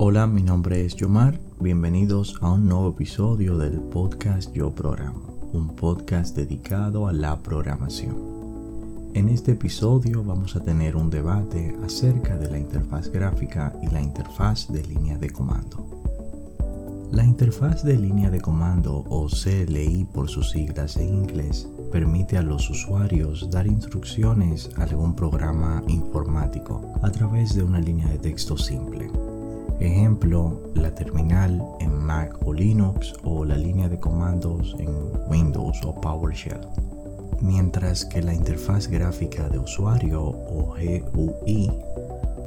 Hola, mi nombre es Yomar. Bienvenidos a un nuevo episodio del podcast Yo Programo, un podcast dedicado a la programación. En este episodio vamos a tener un debate acerca de la interfaz gráfica y la interfaz de línea de comando. La interfaz de línea de comando o CLI por sus siglas en inglés permite a los usuarios dar instrucciones a algún programa informático a través de una línea de texto simple. Ejemplo, la terminal en Mac o Linux o la línea de comandos en Windows o PowerShell. Mientras que la interfaz gráfica de usuario o GUI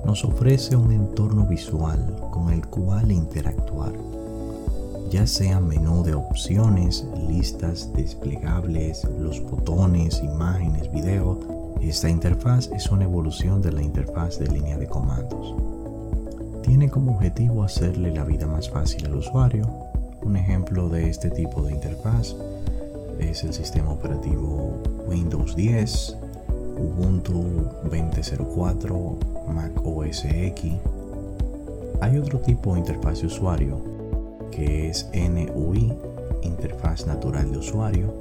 nos ofrece un entorno visual con el cual interactuar, ya sea menú de opciones, listas desplegables, los botones, imágenes, video, esta interfaz es una evolución de la interfaz de línea de comandos tiene como objetivo hacerle la vida más fácil al usuario. Un ejemplo de este tipo de interfaz es el sistema operativo Windows 10, Ubuntu 2004, Mac OS X. Hay otro tipo de interfaz de usuario que es NUI, interfaz natural de usuario.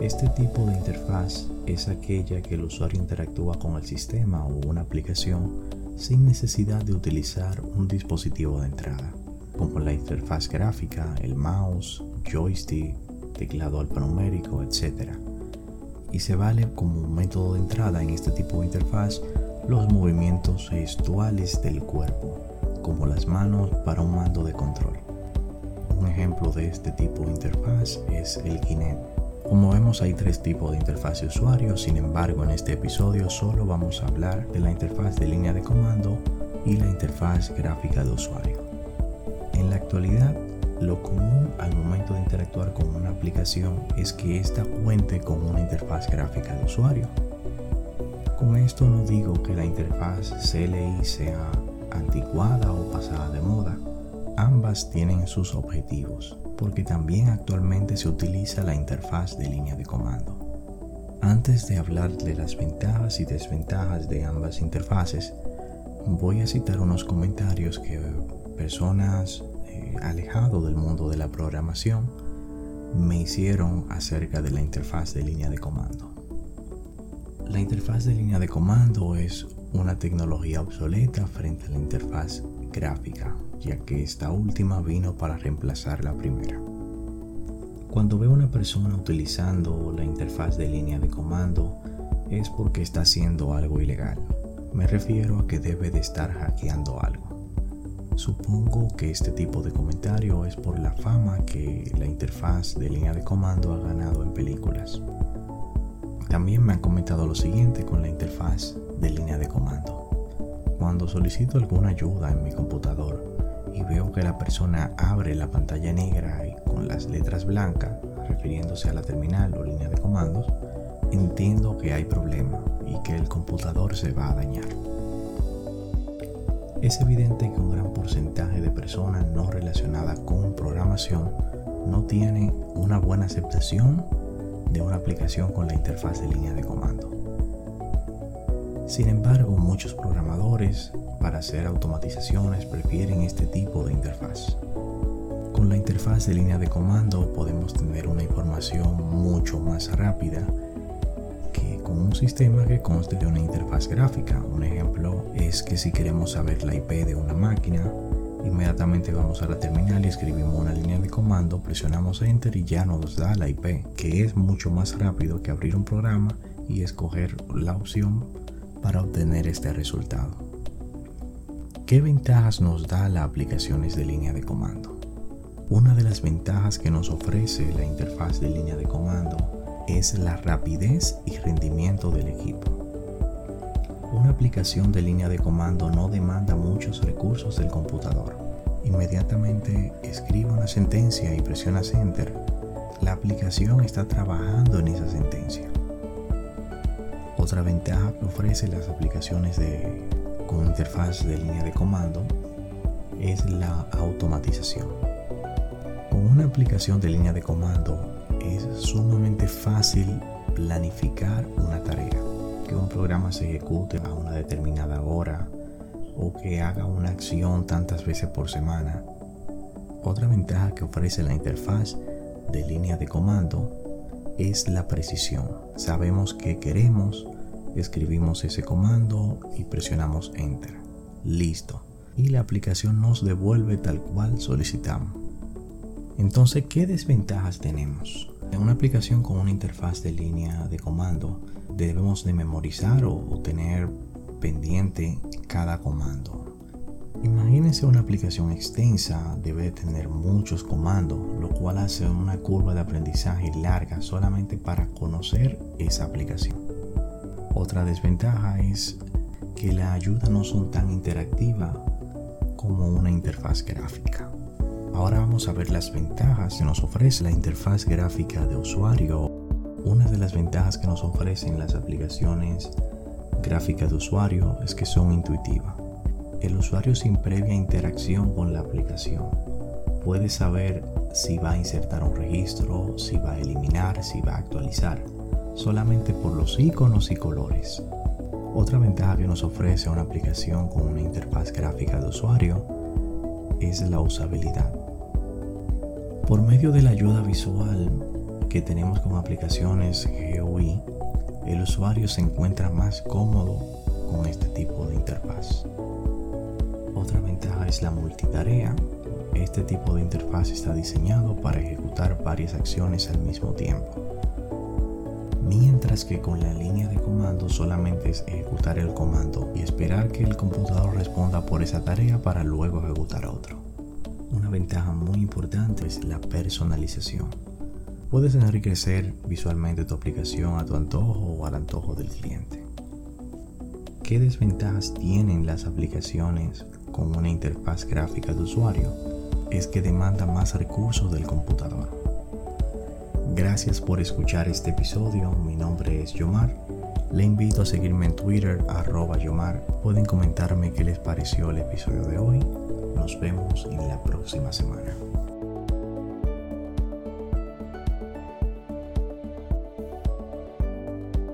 Este tipo de interfaz es aquella que el usuario interactúa con el sistema o una aplicación sin necesidad de utilizar un dispositivo de entrada, como la interfaz gráfica, el mouse, joystick, teclado alfanumérico, etc. Y se vale como método de entrada en este tipo de interfaz los movimientos gestuales del cuerpo, como las manos para un mando de control. Un ejemplo de este tipo de interfaz es el Kinect como vemos hay tres tipos de interfaz de usuario, sin embargo en este episodio solo vamos a hablar de la interfaz de línea de comando y la interfaz gráfica de usuario. En la actualidad, lo común al momento de interactuar con una aplicación es que ésta cuente con una interfaz gráfica de usuario. Con esto no digo que la interfaz CLI sea anticuada o pasada de moda, ambas tienen sus objetivos porque también actualmente se utiliza la interfaz de línea de comando. Antes de hablar de las ventajas y desventajas de ambas interfaces, voy a citar unos comentarios que personas eh, del mundo de la programación me hicieron acerca de la interfaz de línea de comando. La interfaz de línea de comando es una tecnología obsoleta frente a la interfaz gráfica ya que esta última vino para reemplazar la primera. Cuando veo a una persona utilizando la interfaz de línea de comando es porque está haciendo algo ilegal. Me refiero a que debe de estar hackeando algo. Supongo que este tipo de comentario es por la fama que la interfaz de línea de comando ha ganado en películas. También me han comentado lo siguiente con la interfaz Solicito alguna ayuda en mi computador, y veo que la persona abre la pantalla negra y con las letras blancas, refiriéndose a la terminal o línea de comandos, entiendo que hay problema y que el computador se va a dañar. Es evidente que un gran porcentaje de personas no relacionadas con programación no tienen una buena aceptación de una aplicación con la interfaz de línea de comando. Sin embargo, muchos programadores para hacer automatizaciones prefieren este tipo de interfaz. Con la interfaz de línea de comando podemos tener una información mucho más rápida que con un sistema que conste de una interfaz gráfica. Un ejemplo es que si queremos saber la IP de una máquina, inmediatamente vamos a la terminal y escribimos una línea de comando, presionamos Enter y ya nos da la IP, que es mucho más rápido que abrir un programa y escoger la opción para obtener este resultado. ¿Qué ventajas nos da la aplicaciones de línea de comando? Una de las ventajas que nos ofrece la interfaz de línea de comando es la rapidez y rendimiento del equipo. Una aplicación de línea de comando no demanda muchos recursos del computador. Inmediatamente escribe una sentencia y presiona Enter. La aplicación está trabajando en esa sentencia. Otra ventaja que ofrece las aplicaciones de con interfaz de línea de comando es la automatización. Con una aplicación de línea de comando es sumamente fácil planificar una tarea, que un programa se ejecute a una determinada hora, o que haga una acción tantas veces por semana. Otra ventaja que ofrece la interfaz de línea de comando es la precisión. Sabemos que queremos, escribimos ese comando y presionamos Enter. Listo. Y la aplicación nos devuelve tal cual solicitamos. Entonces, ¿qué desventajas tenemos? En una aplicación con una interfaz de línea de comando, debemos de memorizar o, tener pendiente cada comando. Imagínense una aplicación extensa, debe tener muchos comandos, lo cual hace una curva de aprendizaje larga solamente para conocer esa aplicación. Otra desventaja es que la ayuda no son tan interactiva como una interfaz gráfica. Ahora vamos a ver las ventajas que nos ofrece la interfaz gráfica de usuario. Una de las ventajas que nos ofrecen las aplicaciones gráficas de usuario es que son intuitivas. El usuario sin previa interacción con la aplicación puede saber si va a insertar un registro, si va a eliminar, si va a actualizar, solamente por los iconos y colores. Otra ventaja que nos ofrece una aplicación con una interfaz gráfica de usuario es la usabilidad. Por medio de la ayuda visual que tenemos con aplicaciones GUI, el usuario se encuentra más cómodo con este tipo de interfaz. Otra ventaja es la multitarea. Este tipo de interfaz está diseñado para ejecutar varias acciones al mismo tiempo. Mientras que con la línea de comando solamente es ejecutar el comando y esperar que el computador responda por esa tarea para luego ejecutar otro. Una ventaja muy importante es la personalización. Puedes enriquecer visualmente tu aplicación a tu antojo o al antojo del cliente. ¿Qué desventajas tienen las aplicaciones con una interfaz gráfica de usuario? Es que demanda más recursos del computador. Gracias por escuchar este episodio. Mi nombre es Yomar. Le invito a seguirme en Twitter, arroba Yomar. Pueden comentarme qué les pareció el episodio de hoy nos vemos en la próxima semana.